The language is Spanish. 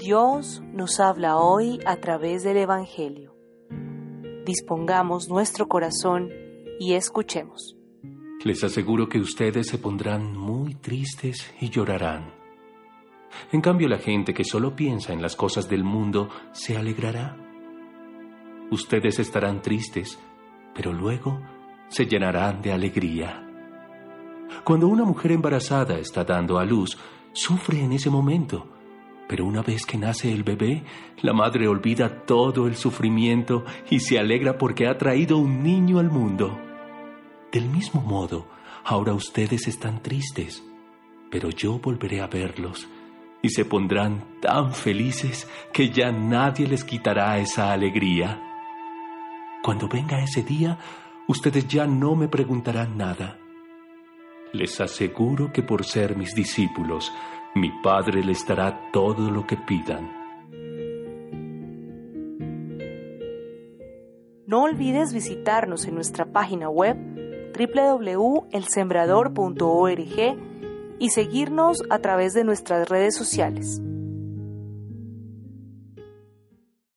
Dios nos habla hoy a través del Evangelio. Dispongamos nuestro corazón y escuchemos. Les aseguro que ustedes se pondrán muy tristes y llorarán. En cambio, la gente que solo piensa en las cosas del mundo se alegrará. Ustedes estarán tristes, pero luego se llenarán de alegría. Cuando una mujer embarazada está dando a luz, sufre en ese momento pero una vez que nace el bebé, la madre olvida todo el sufrimiento y se alegra porque ha traído un niño al mundo. Del mismo modo, ahora ustedes están tristes, pero yo volveré a verlos y se pondrán tan felices que ya nadie les quitará esa alegría. Cuando venga ese día, ustedes ya no me preguntarán nada. Les aseguro que por ser mis discípulos, mi Padre les dará todo lo que pidan. No olvides visitarnos en nuestra página web www.elsembrador.org y seguirnos a través de nuestras redes sociales.